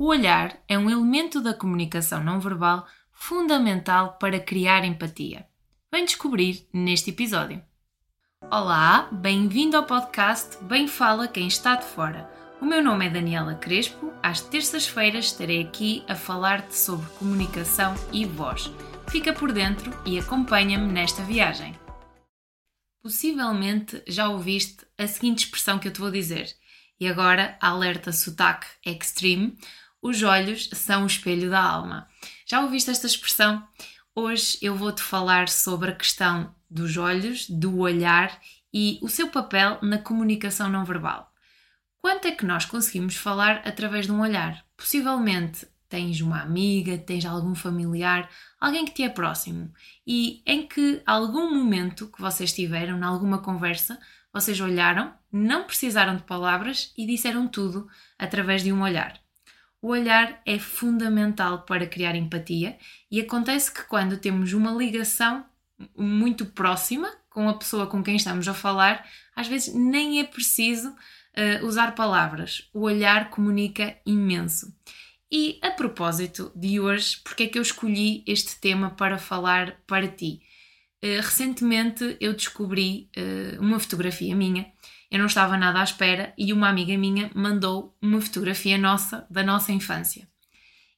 O olhar é um elemento da comunicação não verbal fundamental para criar empatia. Vem descobrir neste episódio. Olá, bem-vindo ao podcast Bem Fala Quem Está de Fora. O meu nome é Daniela Crespo. Às terças-feiras estarei aqui a falar-te sobre comunicação e voz. Fica por dentro e acompanha-me nesta viagem. Possivelmente já ouviste a seguinte expressão que eu te vou dizer. E agora, alerta sotaque extreme, os olhos são o espelho da alma. Já ouviste esta expressão? Hoje eu vou-te falar sobre a questão dos olhos, do olhar e o seu papel na comunicação não verbal. Quanto é que nós conseguimos falar através de um olhar? Possivelmente tens uma amiga, tens algum familiar, alguém que te é próximo e em que algum momento que vocês tiveram, em alguma conversa, vocês olharam, não precisaram de palavras e disseram tudo através de um olhar. O olhar é fundamental para criar empatia e acontece que quando temos uma ligação muito próxima com a pessoa com quem estamos a falar, às vezes nem é preciso uh, usar palavras. O olhar comunica imenso. E a propósito de hoje, porque é que eu escolhi este tema para falar para ti? Uh, recentemente eu descobri uh, uma fotografia minha, eu não estava nada à espera e uma amiga minha mandou uma fotografia nossa, da nossa infância.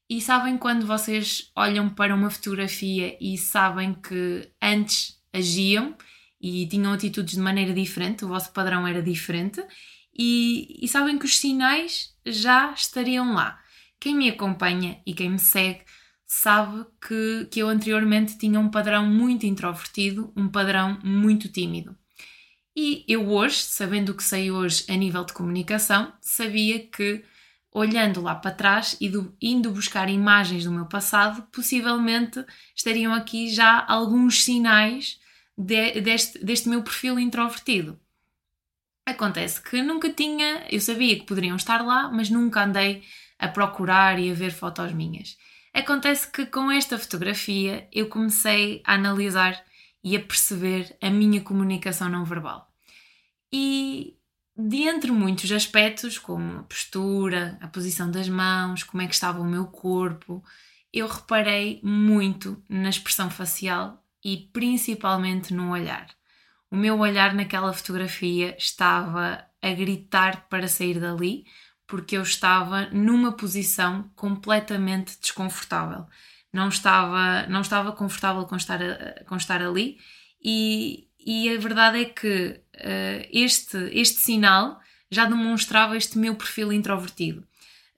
E sabem quando vocês olham para uma fotografia e sabem que antes agiam e tinham atitudes de maneira diferente, o vosso padrão era diferente, e, e sabem que os sinais já estariam lá. Quem me acompanha e quem me segue sabe que, que eu anteriormente tinha um padrão muito introvertido, um padrão muito tímido. E eu hoje, sabendo o que sei hoje a nível de comunicação, sabia que olhando lá para trás e do, indo buscar imagens do meu passado, possivelmente estariam aqui já alguns sinais de, deste, deste meu perfil introvertido. Acontece que nunca tinha, eu sabia que poderiam estar lá, mas nunca andei a procurar e a ver fotos minhas. Acontece que com esta fotografia eu comecei a analisar e a perceber a minha comunicação não verbal. E de entre muitos aspectos, como a postura, a posição das mãos, como é que estava o meu corpo, eu reparei muito na expressão facial e principalmente no olhar. O meu olhar naquela fotografia estava a gritar para sair dali, porque eu estava numa posição completamente desconfortável. Não estava, não estava confortável com estar, com estar ali e, e a verdade é que uh, este, este sinal já demonstrava este meu perfil introvertido.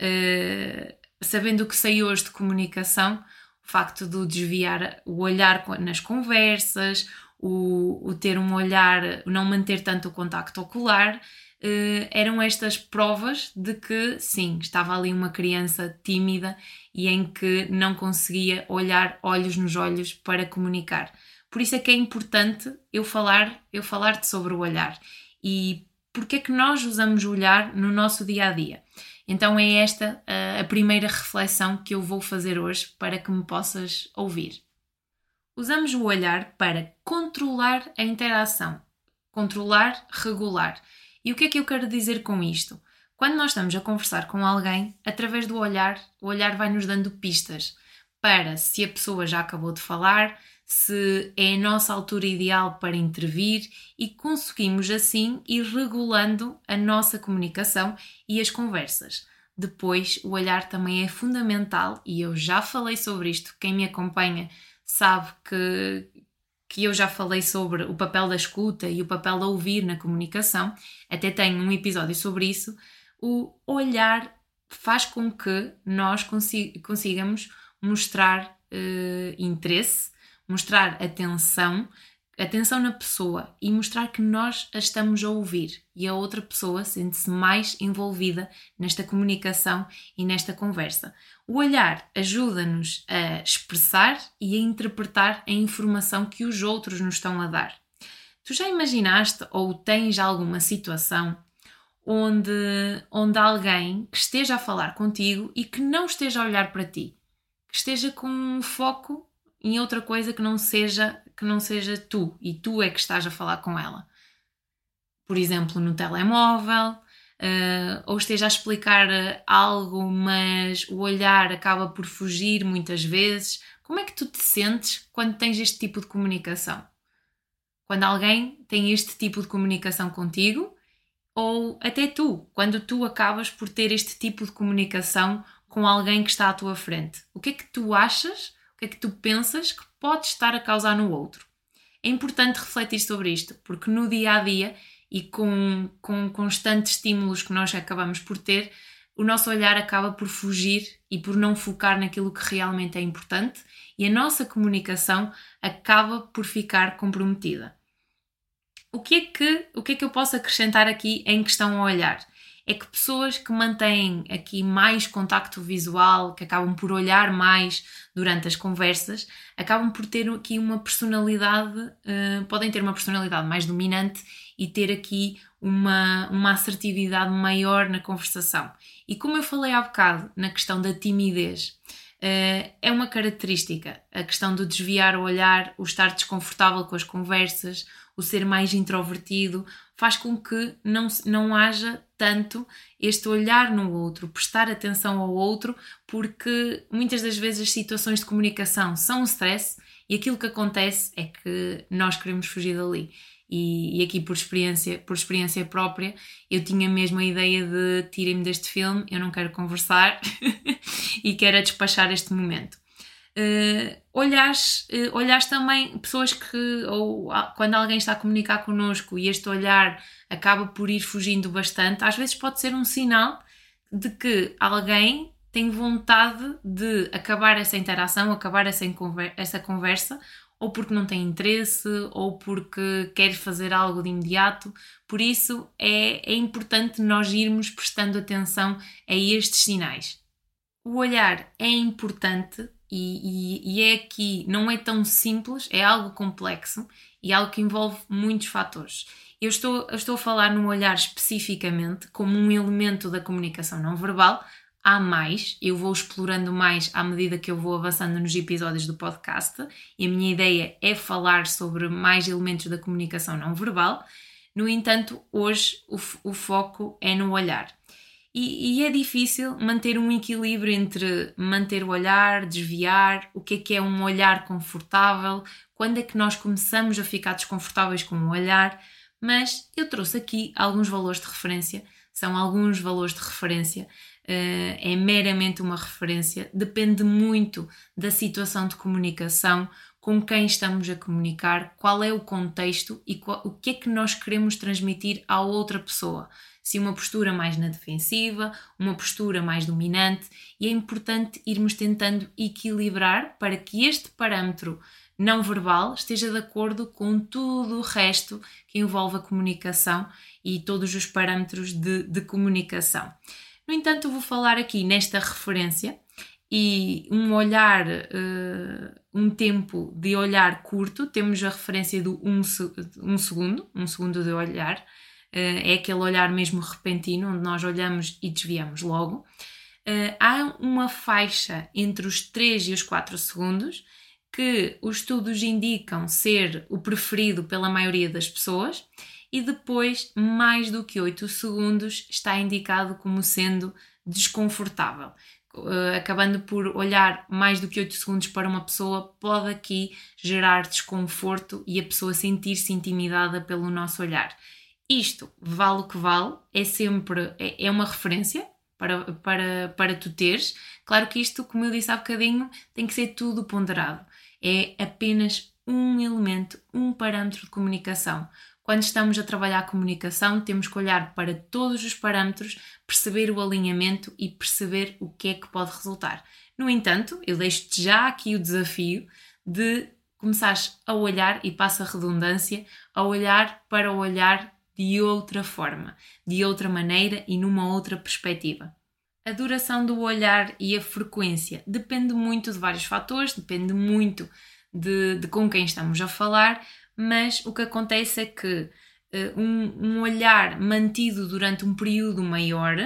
Uh, sabendo o que sei hoje de comunicação, o facto de desviar o olhar nas conversas, o, o ter um olhar, não manter tanto o contacto ocular, uh, eram estas provas de que sim, estava ali uma criança tímida e em que não conseguia olhar olhos nos olhos para comunicar. Por isso é que é importante eu falar, eu falar-te sobre o olhar e porque é que nós usamos o olhar no nosso dia a dia. Então é esta a, a primeira reflexão que eu vou fazer hoje para que me possas ouvir. Usamos o olhar para controlar a interação, controlar, regular. E o que é que eu quero dizer com isto? Quando nós estamos a conversar com alguém, através do olhar, o olhar vai nos dando pistas para se a pessoa já acabou de falar, se é a nossa altura ideal para intervir e conseguimos assim ir regulando a nossa comunicação e as conversas. Depois, o olhar também é fundamental e eu já falei sobre isto. Quem me acompanha sabe que, que eu já falei sobre o papel da escuta e o papel da ouvir na comunicação, até tenho um episódio sobre isso. O olhar faz com que nós consigamos mostrar uh, interesse, mostrar atenção, atenção na pessoa e mostrar que nós a estamos a ouvir e a outra pessoa sente-se mais envolvida nesta comunicação e nesta conversa. O olhar ajuda-nos a expressar e a interpretar a informação que os outros nos estão a dar. Tu já imaginaste ou tens alguma situação onde, onde alguém que esteja a falar contigo e que não esteja a olhar para ti, que esteja com um foco em outra coisa que não seja que não seja tu e tu é que estás a falar com ela. Por exemplo, no telemóvel, uh, ou esteja a explicar algo, mas o olhar acaba por fugir muitas vezes. Como é que tu te sentes quando tens este tipo de comunicação? Quando alguém tem este tipo de comunicação contigo, ou até tu, quando tu acabas por ter este tipo de comunicação com alguém que está à tua frente. O que é que tu achas, o que é que tu pensas que pode estar a causar no outro? É importante refletir sobre isto, porque no dia a dia e com, com constantes estímulos que nós acabamos por ter, o nosso olhar acaba por fugir e por não focar naquilo que realmente é importante e a nossa comunicação acaba por ficar comprometida. O que é que, o que, é que eu posso acrescentar aqui em questão ao olhar? É que pessoas que mantêm aqui mais contacto visual, que acabam por olhar mais durante as conversas, acabam por ter aqui uma personalidade, uh, podem ter uma personalidade mais dominante e ter aqui uma, uma assertividade maior na conversação. E como eu falei há bocado na questão da timidez, uh, é uma característica, a questão do desviar o olhar, o estar desconfortável com as conversas, o ser mais introvertido, faz com que não, não haja tanto este olhar no outro, prestar atenção ao outro, porque muitas das vezes as situações de comunicação são um stress e aquilo que acontece é que nós queremos fugir dali. E, e, aqui por experiência, por experiência própria, eu tinha mesmo a ideia de tirem-me deste filme, eu não quero conversar e quero despachar este momento. Uh, olhares, uh, olhares também pessoas que, ou quando alguém está a comunicar connosco e este olhar acaba por ir fugindo bastante, às vezes pode ser um sinal de que alguém tem vontade de acabar essa interação, acabar essa, essa conversa, ou porque não tem interesse, ou porque quer fazer algo de imediato. Por isso é, é importante nós irmos prestando atenção a estes sinais. O olhar é importante e, e, e, é aqui, não é tão simples, é algo complexo e algo que envolve muitos fatores. Eu estou, eu estou a falar no olhar especificamente como um elemento da comunicação não verbal. Há mais, eu vou explorando mais à medida que eu vou avançando nos episódios do podcast, e a minha ideia é falar sobre mais elementos da comunicação não verbal. No entanto, hoje o, o foco é no olhar. E, e, é difícil manter um equilíbrio entre manter o olhar, desviar, o que é que é um olhar confortável, quando é que nós começamos a ficar desconfortáveis com o olhar, mas eu trouxe aqui alguns valores de referência, são alguns valores de referência, uh, é meramente uma referência, depende muito da situação de comunicação, com quem estamos a comunicar, qual é o contexto e qual, o que é que nós queremos transmitir à outra pessoa se uma postura mais na defensiva, uma postura mais dominante, e é importante irmos tentando equilibrar para que este parâmetro não verbal esteja de acordo com tudo o resto que envolve a comunicação e todos os parâmetros de, de comunicação. No entanto, vou falar aqui nesta referência e um olhar, uh, um tempo de olhar curto, temos a referência do um, um segundo, um segundo de olhar, é aquele olhar mesmo repentino, onde nós olhamos e desviamos logo. Eh, há uma faixa entre os 3 e os 4 segundos que os estudos indicam ser o preferido pela maioria das pessoas, e depois, mais do que 8 segundos está indicado como sendo desconfortável. Uh, acabando por olhar mais do que 8 segundos para uma pessoa, pode aqui gerar desconforto e a pessoa sentir-se intimidada pelo nosso olhar. Isto, vale o que vale, é sempre é, é uma referência para, para, para tu teres. Claro que isto, como eu disse há bocadinho, tem que ser tudo ponderado. É apenas um elemento, um parâmetro de comunicação. Quando estamos a trabalhar a comunicação, temos que olhar para todos os parâmetros, perceber o alinhamento e perceber o que é que pode resultar. No entanto, eu deixo-te já aqui o desafio de começares a olhar, e passa a redundância, a olhar para o olhar de outra forma, de outra maneira e numa outra perspectiva. A duração do olhar e a frequência depende muito de vários fatores, depende muito de, de com quem estamos a falar, mas o que acontece é que uh, um, um, olhar mantido durante um período maior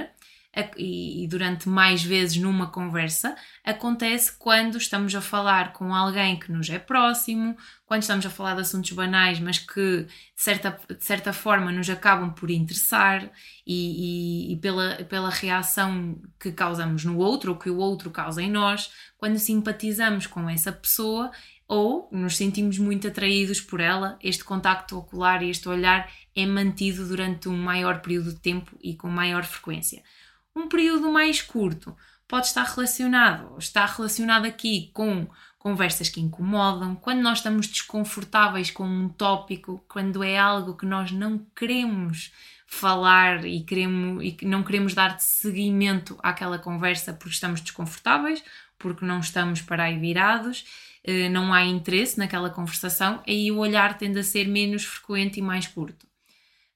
e, durante mais vezes numa conversa acontece quando estamos a falar com alguém que nos é próximo, quando estamos a falar de assuntos banais, mas que de certa, de certa forma nos acabam por interessar e, e, e pela, pela reação que causamos no outro ou que o outro causa em nós, quando simpatizamos com essa pessoa ou nos sentimos muito atraídos por ela, este contacto ocular e este olhar é mantido durante um maior período de tempo e com maior frequência. Um período mais curto pode estar relacionado, está relacionado aqui com conversas que incomodam, quando nós estamos desconfortáveis com um tópico, quando é algo que nós não queremos falar e, queremos, e não queremos dar seguimento àquela conversa porque estamos desconfortáveis, porque não estamos para aí virados, eh, não há interesse naquela conversação, aí o olhar tende a ser menos frequente e mais curto.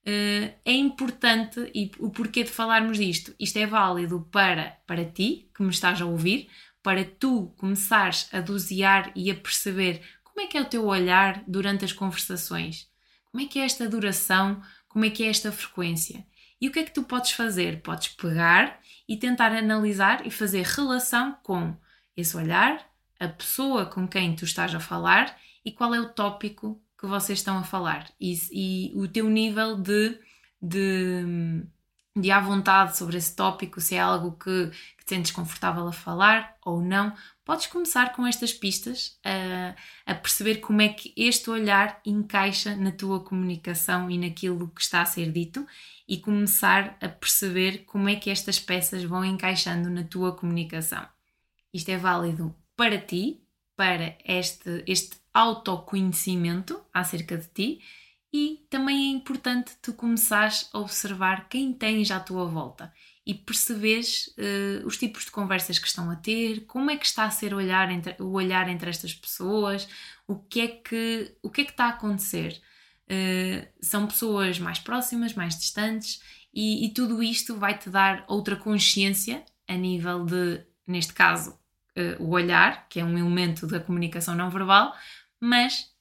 Uh, é importante e o porquê de falarmos disto. Isto é válido para, para ti, que me estás a ouvir, para tu começares a dosear e a perceber como é que é o teu olhar durante as conversações, como é que é esta duração, como é que é esta frequência. E o que é que tu podes fazer? Podes pegar e tentar analisar e fazer relação com esse olhar, a pessoa com quem tu estás a falar e qual é o tópico que vocês estão a falar e, e o teu nível de, de, de à vontade sobre esse tópico, se é algo que, que te sentes confortável a falar ou não. Podes começar com estas pistas a, a perceber como é que este olhar encaixa na tua comunicação e naquilo que está a ser dito e começar a perceber como é que estas peças vão encaixando na tua comunicação. Isto é válido para ti, para este, este autoconhecimento acerca de ti e também é importante tu começares a observar quem tens à tua volta e perceberes uh, os tipos de conversas que estão a ter, como é que está a ser o olhar entre, o olhar entre estas pessoas, o que é que, o que, é que está a acontecer. Uh, são pessoas mais próximas, mais distantes, e, e tudo isto vai-te dar outra consciência a nível de, neste caso, uh, o olhar, que é um elemento da comunicação não verbal, mas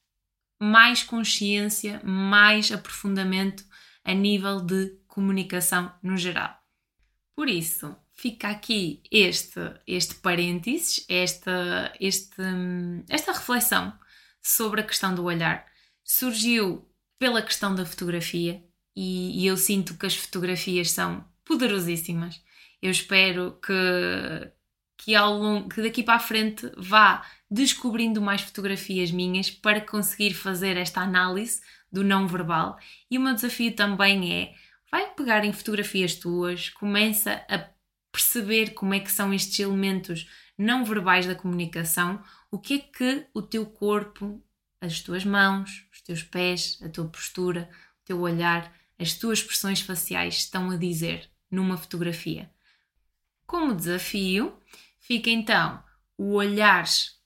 mais consciência, mais aprofundamento a nível de comunicação no geral. Por isso, fica aqui este, este parênteses, esta, este, esta reflexão sobre a questão do olhar. Surgiu pela questão da fotografia e, e eu sinto que as fotografias são poderosíssimas. Eu espero que, que, ao longo, que daqui para a frente vá descobrindo mais fotografias minhas para conseguir fazer esta análise do não verbal. E o meu desafio também é: vai pegar em fotografias tuas, começa a perceber como é que são estes elementos não verbais da comunicação, o que é que o teu corpo, as tuas mãos, os teus pés, a tua postura, o teu olhar, as tuas expressões faciais estão a dizer numa fotografia. Como desafio, Fica então o olhar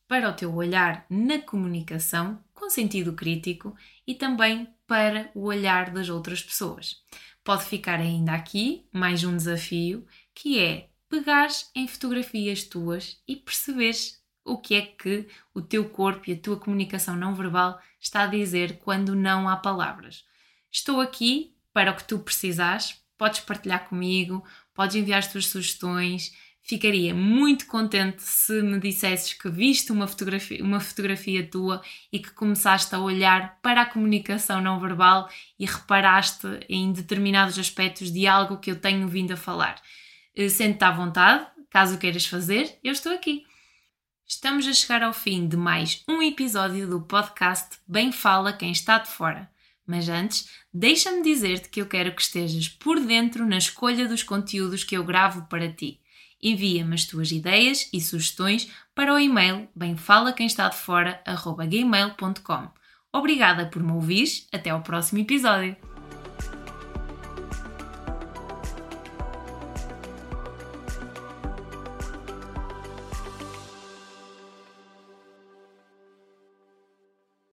para o teu olhar na comunicação com sentido crítico e também para o olhar das outras pessoas. Pode ficar ainda aqui mais um desafio que é pegares em fotografias tuas e perceberes o que é que o teu corpo e a tua comunicação não verbal está a dizer quando não há palavras. Estou aqui para o que tu precisares, podes partilhar comigo, podes enviar as tuas sugestões Ficaria muito contente se me dissesses que viste uma fotografia, uma fotografia tua e que começaste a olhar para a comunicação não verbal e reparaste em determinados aspectos de algo que eu tenho vindo a falar. Eh, sente-te à vontade, caso queiras fazer, eu estou aqui. Estamos a chegar ao fim de mais um episódio do podcast Bem Fala Quem Está de Fora. Mas antes, deixa-me dizer-te que eu quero que estejas por dentro na escolha dos conteúdos que eu gravo para ti. Envia-me as tuas ideias e sugestões para o e-mail bemfalaquemestadefora.gmail.com Obrigada por me ouvir. Até ao próximo episódio.